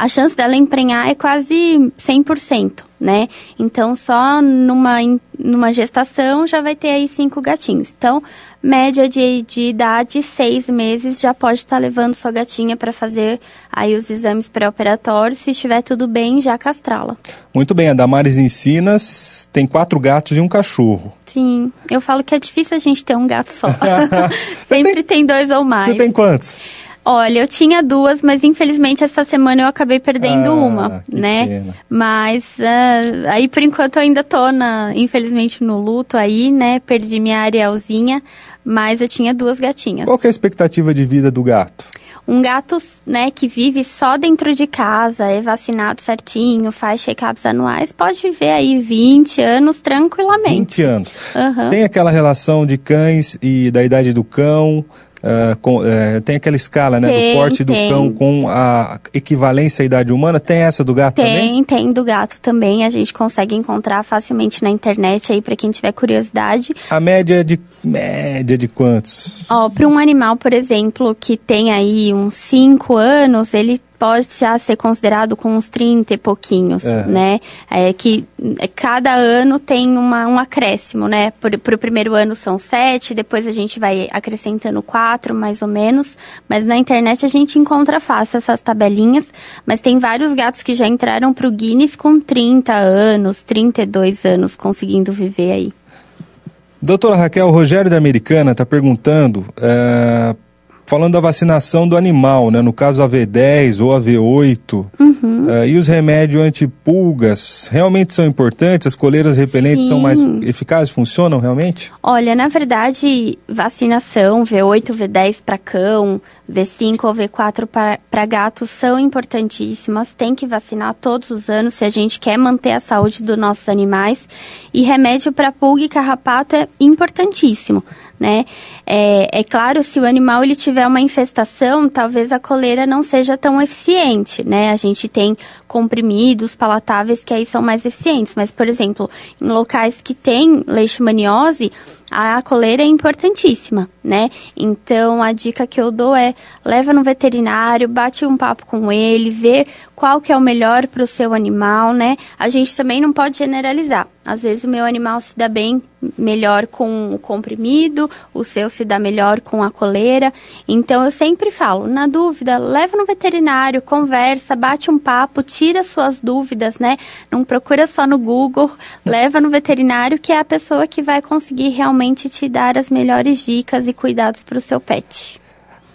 a chance dela emprenhar é quase 100%, né? Então, só numa numa gestação já vai ter aí cinco gatinhos. Então, média de, de idade, seis meses, já pode estar tá levando sua gatinha para fazer aí os exames pré-operatórios. Se estiver tudo bem, já castrá-la. Muito bem, a Damares Ensinas tem quatro gatos e um cachorro. Sim, eu falo que é difícil a gente ter um gato só. [laughs] [laughs] Sempre tem... tem dois ou mais. Você tem quantos? Olha, eu tinha duas, mas infelizmente essa semana eu acabei perdendo ah, uma, né? Pena. Mas uh, aí por enquanto eu ainda tô na, infelizmente no luto aí, né? Perdi minha Arielzinha, mas eu tinha duas gatinhas. Qual é a expectativa de vida do gato? Um gato, né, que vive só dentro de casa, é vacinado certinho, faz check-ups anuais, pode viver aí 20 anos tranquilamente. 20 anos. Uhum. Tem aquela relação de cães e da idade do cão, Uh, com, uh, tem aquela escala né, tem, do porte do cão com a equivalência à idade humana? Tem essa do gato tem, também? Tem, tem do gato também. A gente consegue encontrar facilmente na internet aí para quem tiver curiosidade. A média de média de quantos? Ó, para um animal, por exemplo, que tem aí uns 5 anos, ele pode já ser considerado com uns 30 e pouquinhos, é. né? É que é, cada ano tem uma, um acréscimo, né? Para o primeiro ano são sete, depois a gente vai acrescentando quatro, mais ou menos. Mas na internet a gente encontra fácil essas tabelinhas. Mas tem vários gatos que já entraram para o Guinness com 30 anos, 32 anos, conseguindo viver aí. Doutora Raquel, o Rogério da Americana está perguntando... É falando da vacinação do animal, né? No caso a V10 ou a V8. Uhum. Uh, e os remédios antipulgas realmente são importantes? As coleiras repelentes Sim. são mais eficazes? Funcionam realmente? Olha, na verdade, vacinação V8, V10 para cão, V5 ou V4 para gatos são importantíssimas. Tem que vacinar todos os anos se a gente quer manter a saúde dos nossos animais. E remédio para pulga e carrapato é importantíssimo né? É, é, claro, se o animal ele tiver uma infestação, talvez a coleira não seja tão eficiente, né? A gente tem comprimidos palatáveis que aí são mais eficientes, mas, por exemplo, em locais que tem leishmaniose, a coleira é importantíssima, né? Então, a dica que eu dou é, leva no veterinário, bate um papo com ele, vê qual que é o melhor para o seu animal, né? A gente também não pode generalizar. Às vezes o meu animal se dá bem melhor com o comprimido, o seu se dá melhor com a coleira. Então eu sempre falo, na dúvida, leva no veterinário, conversa, bate um papo, tira suas dúvidas, né? Não procura só no Google, [laughs] leva no veterinário que é a pessoa que vai conseguir realmente te dar as melhores dicas e cuidados para o seu pet.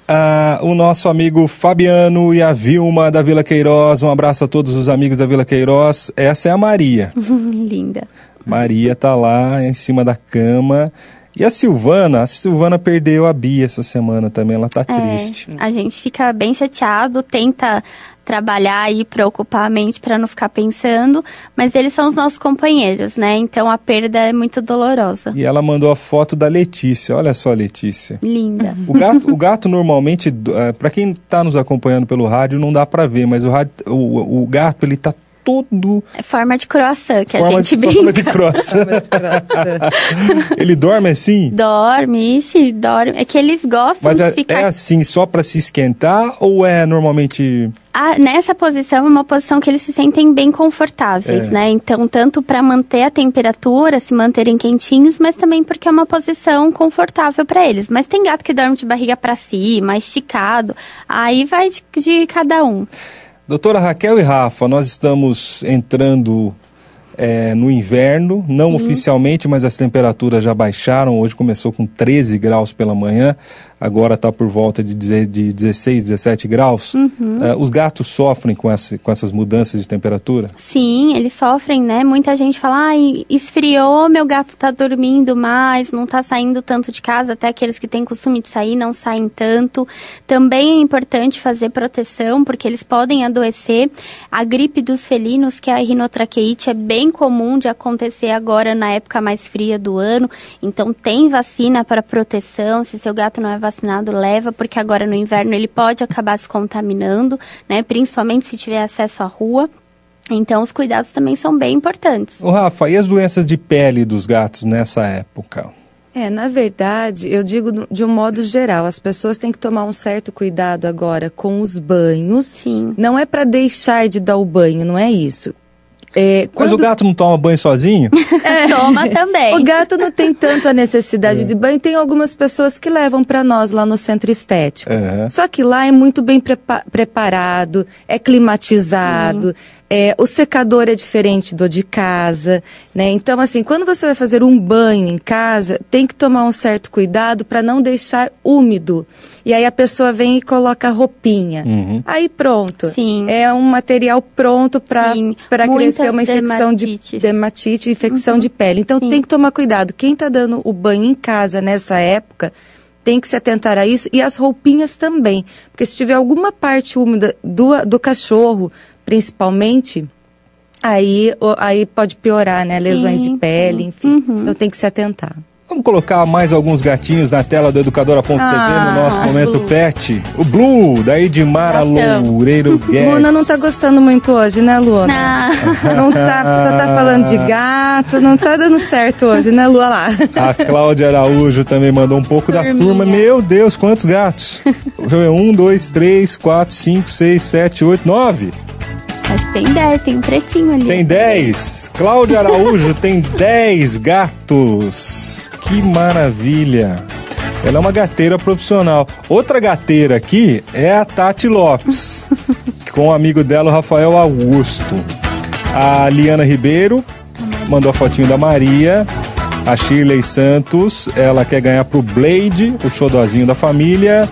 Ah, o nosso amigo Fabiano e a Vilma da Vila Queiroz. Um abraço a todos os amigos da Vila Queiroz. Essa é a Maria. [laughs] Linda. Maria tá lá em cima da cama. E a Silvana, a Silvana perdeu a Bia essa semana também, ela tá é, triste. A gente fica bem chateado, tenta trabalhar e preocupar a mente para não ficar pensando, mas eles são os nossos companheiros, né? Então a perda é muito dolorosa. E ela mandou a foto da Letícia. Olha só, Letícia. Linda. O gato, o gato normalmente, eh, para quem está nos acompanhando pelo rádio, não dá para ver, mas o, rádio, o, o gato ele tá todo. É forma de croissant que forma a gente de, brinca. Forma de croissant. [laughs] Ele dorme assim? Dorme, ixi, dorme. É que eles gostam Mas de é, ficar... é assim só para se esquentar ou é normalmente... Ah, nessa posição é uma posição que eles se sentem bem confortáveis, é. né? Então, tanto para manter a temperatura, se manterem quentinhos, mas também porque é uma posição confortável para eles. Mas tem gato que dorme de barriga para cima, esticado, aí vai de, de cada um. Doutora Raquel e Rafa, nós estamos entrando é, no inverno, não Sim. oficialmente, mas as temperaturas já baixaram. Hoje começou com 13 graus pela manhã agora está por volta de, de 16, 17 graus. Uhum. Uh, os gatos sofrem com, essa, com essas mudanças de temperatura? Sim, eles sofrem, né? Muita gente fala, ah, esfriou, meu gato está dormindo mais, não está saindo tanto de casa, até aqueles que têm costume de sair não saem tanto. Também é importante fazer proteção, porque eles podem adoecer. A gripe dos felinos, que é a rinotraqueite, é bem comum de acontecer agora na época mais fria do ano. Então tem vacina para proteção, se seu gato não é vacinado leva, porque agora no inverno ele pode acabar se contaminando, né? Principalmente se tiver acesso à rua. Então os cuidados também são bem importantes. O Rafa, e as doenças de pele dos gatos nessa época? É, na verdade, eu digo de um modo geral, as pessoas têm que tomar um certo cuidado agora com os banhos. Sim. Não é para deixar de dar o banho, não é isso É, Mas o gato não toma banho sozinho? [laughs] Toma também. O gato não tem tanto a necessidade de banho. Tem algumas pessoas que levam para nós lá no centro estético. Só que lá é muito bem prepa- preparado, é climatizado. É, o secador é diferente do de casa, né? Então, assim, quando você vai fazer um banho em casa, tem que tomar um certo cuidado para não deixar úmido. E aí a pessoa vem e coloca a roupinha. Uhum. Aí pronto. Sim. É um material pronto para crescer uma infecção de dermatites. dermatite, infecção de pele. Então Sim. tem que tomar cuidado. Quem está dando o banho em casa nessa época tem que se atentar a isso e as roupinhas também. Porque se tiver alguma parte úmida do, do cachorro, principalmente, aí, aí pode piorar, né? Lesões Sim, de pele, sim. enfim. Uhum. Então tem que se atentar. Vamos colocar mais alguns gatinhos na tela do Educadora.tv Ah, no nosso momento Blue. pet. O Blue, da Edmara Gatão. Loureiro Guedes. [laughs] Luna não tá gostando muito hoje, né, Luna? Não. Não tá, porque tá falando de gato, não tá dando certo hoje, né, Lua lá? A Cláudia Araújo também mandou um pouco da Turminha. turma. Meu Deus, quantos gatos? Deixa eu ver. Um, dois, três, quatro, cinco, seis, sete, oito, nove. Acho que tem 10, tem um pretinho ali. Tem dez. Cláudia Araújo [laughs] tem dez gatos. Que maravilha. Ela é uma gateira profissional. Outra gateira aqui é a Tati Lopes, [laughs] com o amigo dela, o Rafael Augusto. A Liana Ribeiro mandou a fotinho da Maria. A Shirley Santos, ela quer ganhar pro Blade, o xodózinho da família.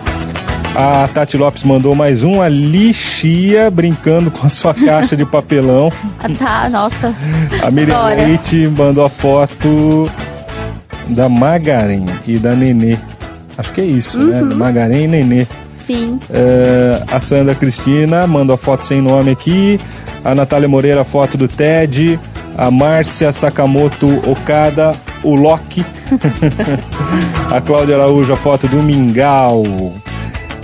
A Tati Lopes mandou mais um, a Lixia, brincando com a sua [laughs] caixa de papelão. Ah, tá, nossa. A Miriam Adora. Leite mandou a foto da Magaren e da Nenê. Acho que é isso, né? Uhum. Da Magaren e Nenê. Sim. É, a Sandra Cristina mandou a foto sem nome aqui. A Natália Moreira, a foto do Ted. A Márcia Sakamoto Okada, o Loki. [laughs] a Cláudia Araújo, a foto do Mingau.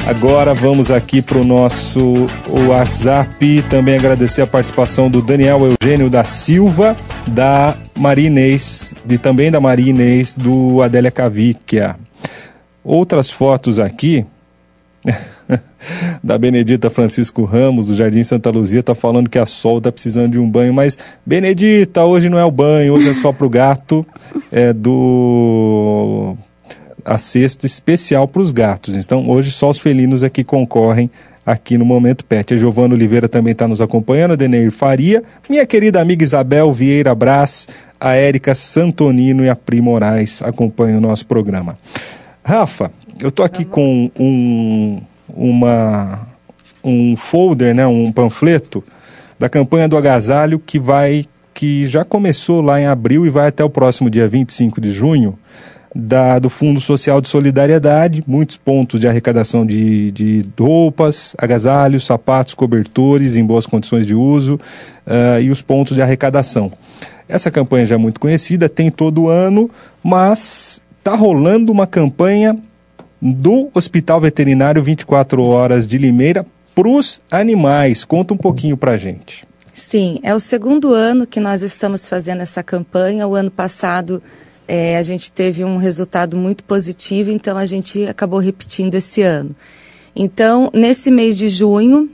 Agora vamos aqui para o nosso WhatsApp. Também agradecer a participação do Daniel Eugênio da Silva, da Maria Inês, e também da Maria Inês do Adélia Cavicchia. Outras fotos aqui. [laughs] da Benedita Francisco Ramos, do Jardim Santa Luzia, tá falando que a Sol tá precisando de um banho, mas Benedita, hoje não é o banho, hoje é só pro gato, é do a cesta especial para os gatos. Então, hoje só os felinos é que concorrem aqui no Momento Pet. A Giovana Oliveira também está nos acompanhando, a Deneir Faria, minha querida amiga Isabel Vieira Brás, a Érica Santonino e a Pri Moraes acompanham o nosso programa. Rafa, eu tô aqui com um, uma, um folder, né, um panfleto da campanha do agasalho que vai que já começou lá em abril e vai até o próximo dia 25 de junho da, do Fundo Social de Solidariedade, muitos pontos de arrecadação de, de roupas, agasalhos, sapatos, cobertores em boas condições de uso uh, e os pontos de arrecadação. Essa campanha já é muito conhecida, tem todo ano, mas está rolando uma campanha do Hospital Veterinário 24 Horas de Limeira para os animais. Conta um pouquinho para gente. Sim, é o segundo ano que nós estamos fazendo essa campanha. O ano passado é, a gente teve um resultado muito positivo, então a gente acabou repetindo esse ano. Então, nesse mês de junho,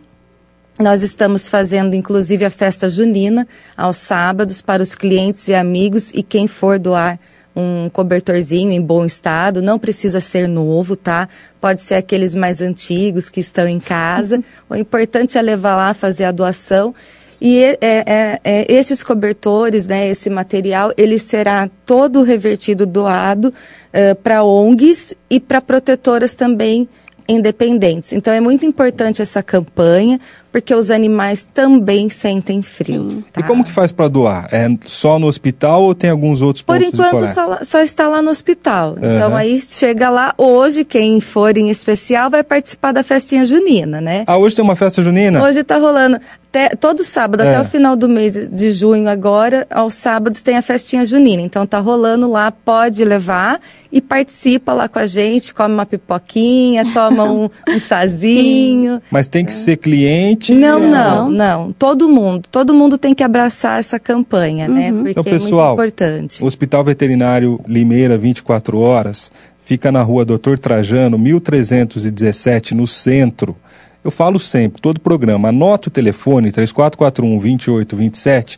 nós estamos fazendo inclusive a festa junina aos sábados para os clientes e amigos e quem for doar um cobertorzinho em bom estado, não precisa ser novo, tá? Pode ser aqueles mais antigos que estão em casa. [laughs] o importante é levar lá, fazer a doação. E é, é, é, esses cobertores, né, esse material, ele será todo revertido, doado uh, para ONGs e para protetoras também independentes. Então é muito importante essa campanha, porque os animais também sentem frio. Sim. Tá? E como que faz para doar? É só no hospital ou tem alguns outros Por pontos enquanto só, só, está lá no hospital. Uhum. Então aí chega lá hoje, quem for em especial vai participar da festinha junina, né? Ah, hoje tem uma festa junina? Hoje está rolando. Até, todo sábado, É. até o final do mês de junho agora, aos sábados tem a festinha junina. Então tá rolando lá, pode levar e participa lá com a gente, come uma pipoquinha, toma um, [laughs] um chazinho. Mas tem que ser cliente? Não, Não. não, não. Todo mundo, todo mundo tem que abraçar essa campanha, né? Porque Então, é pessoal, muito importante. O Hospital Veterinário Limeira 24 Horas fica na rua Doutor Trajano, 1317, no centro. Eu falo sempre, todo programa, anota o telefone 3441-2827.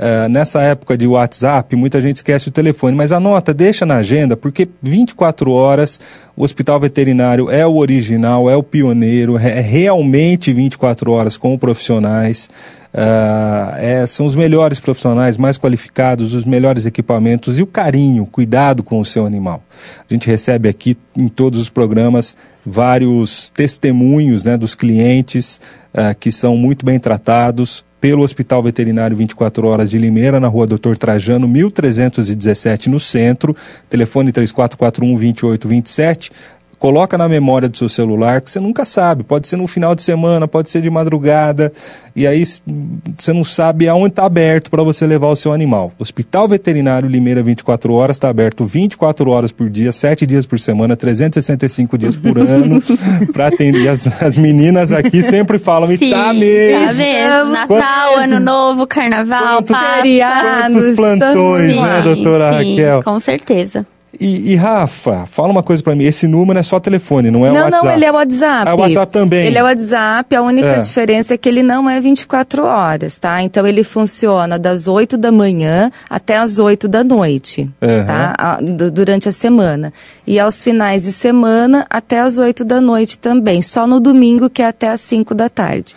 Uh, nessa época de WhatsApp, muita gente esquece o telefone, mas anota, deixa na agenda, porque 24 horas o Hospital Veterinário é o original, é o pioneiro, é realmente 24 horas com profissionais. Uh, é, são os melhores profissionais, mais qualificados, os melhores equipamentos e o carinho, cuidado com o seu animal. A gente recebe aqui em todos os programas vários testemunhos né, dos clientes uh, que são muito bem tratados, pelo Hospital Veterinário 24 Horas de Limeira, na rua Doutor Trajano, 1317, no centro, telefone 3441 2827 coloca na memória do seu celular, que você nunca sabe, pode ser no final de semana, pode ser de madrugada, e aí você não sabe aonde está aberto para você levar o seu animal. Hospital Veterinário Limeira 24 horas está aberto 24 horas por dia, 7 dias por semana, 365 dias por [laughs] ano, para atender. As, as meninas aqui sempre falam, e tá mesmo. Tá mesmo. Natal, Ano Novo, Carnaval, Quantos, Páscoa. Quantos plantões, sim, né, doutora sim, Raquel? Com certeza. E, e, Rafa, fala uma coisa para mim. Esse número é só telefone, não é não, WhatsApp? Não, ele é WhatsApp. Ah, o WhatsApp também. Ele é o WhatsApp. A única é. diferença é que ele não é 24 horas, tá? Então ele funciona das 8 da manhã até as 8 da noite, uhum. tá? A, durante a semana. E aos finais de semana até as 8 da noite também. Só no domingo que é até as 5 da tarde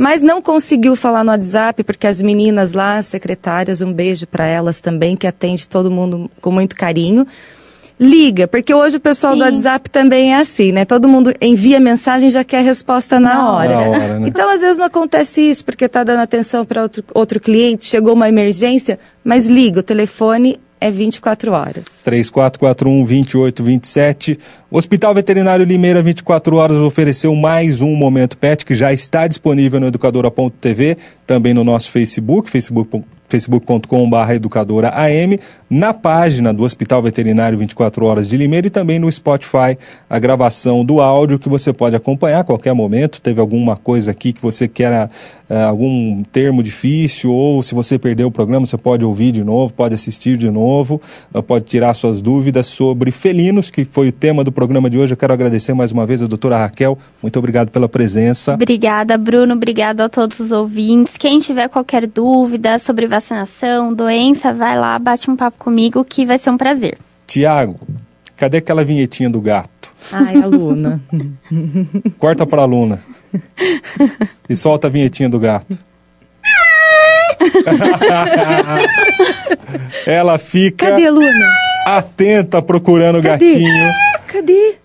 mas não conseguiu falar no WhatsApp porque as meninas lá, as secretárias, um beijo para elas também, que atende todo mundo com muito carinho. Liga, porque hoje o pessoal Sim. do WhatsApp também é assim, né? Todo mundo envia mensagem e já quer resposta na, na hora. hora [laughs] né? Então, às vezes não acontece isso, porque está dando atenção para outro, outro cliente, chegou uma emergência, mas liga, o telefone é 24 horas. 3441-2827. O Hospital Veterinário Limeira 24 Horas ofereceu mais um Momento Pet que já está disponível no educadora.tv, também no nosso Facebook, facebook.com facebook.com.br educadoraam, na página do Hospital Veterinário 24 Horas de Limeira e também no Spotify, a gravação do áudio que você pode acompanhar a qualquer momento. Teve alguma coisa aqui que você quer, uh, algum termo difícil, ou se você perdeu o programa, você pode ouvir de novo, pode assistir de novo, pode tirar suas dúvidas sobre felinos, que foi o tema do programa de hoje. Eu quero agradecer mais uma vez a doutora Raquel. Muito obrigado pela presença. Obrigada, Bruno. Obrigada a todos os ouvintes. Quem tiver qualquer dúvida sobre vacinação, doença, vai lá, bate um papo comigo que vai ser um prazer. Tiago, cadê aquela vinhetinha do gato? Ai, a Luna. [laughs] Corta para a Luna. E solta a vinhetinha do gato. [laughs] Ela fica. Cadê a Luna? Atenta procurando o gatinho. Cadê?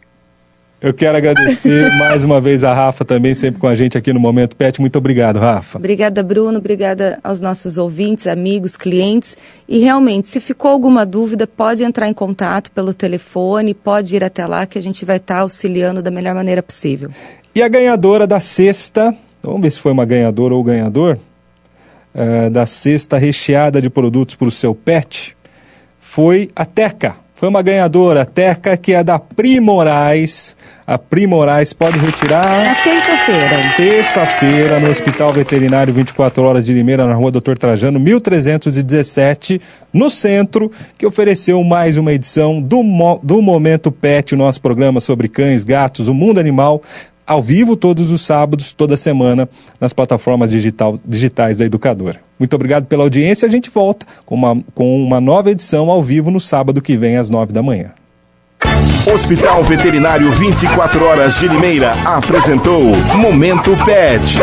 Eu quero agradecer [laughs] mais uma vez a Rafa também, sempre com a gente aqui no Momento Pet. Muito obrigado, Rafa. Obrigada, Bruno. Obrigada aos nossos ouvintes, amigos, clientes. E realmente, se ficou alguma dúvida, pode entrar em contato pelo telefone, pode ir até lá que a gente vai estar auxiliando da melhor maneira possível. E a ganhadora da sexta, vamos ver se foi uma ganhadora ou ganhador, uh, da cesta recheada de produtos para o seu pet, foi a Teca. Foi uma ganhadora, Teca, que é da Primorais. A Primorais pode retirar. Na terça-feira. Terça-feira, no Hospital Veterinário 24 Horas de Limeira, na rua Doutor Trajano, 1317, no centro, que ofereceu mais uma edição do, Mo do Momento Pet, o nosso programa sobre cães, gatos, o mundo animal ao vivo todos os sábados, toda semana, nas plataformas digital, digitais da Educadora. Muito obrigado pela audiência. A gente volta com uma, com uma nova edição ao vivo no sábado que vem, às nove da manhã. Hospital Veterinário 24 Horas de Limeira apresentou Momento Pet.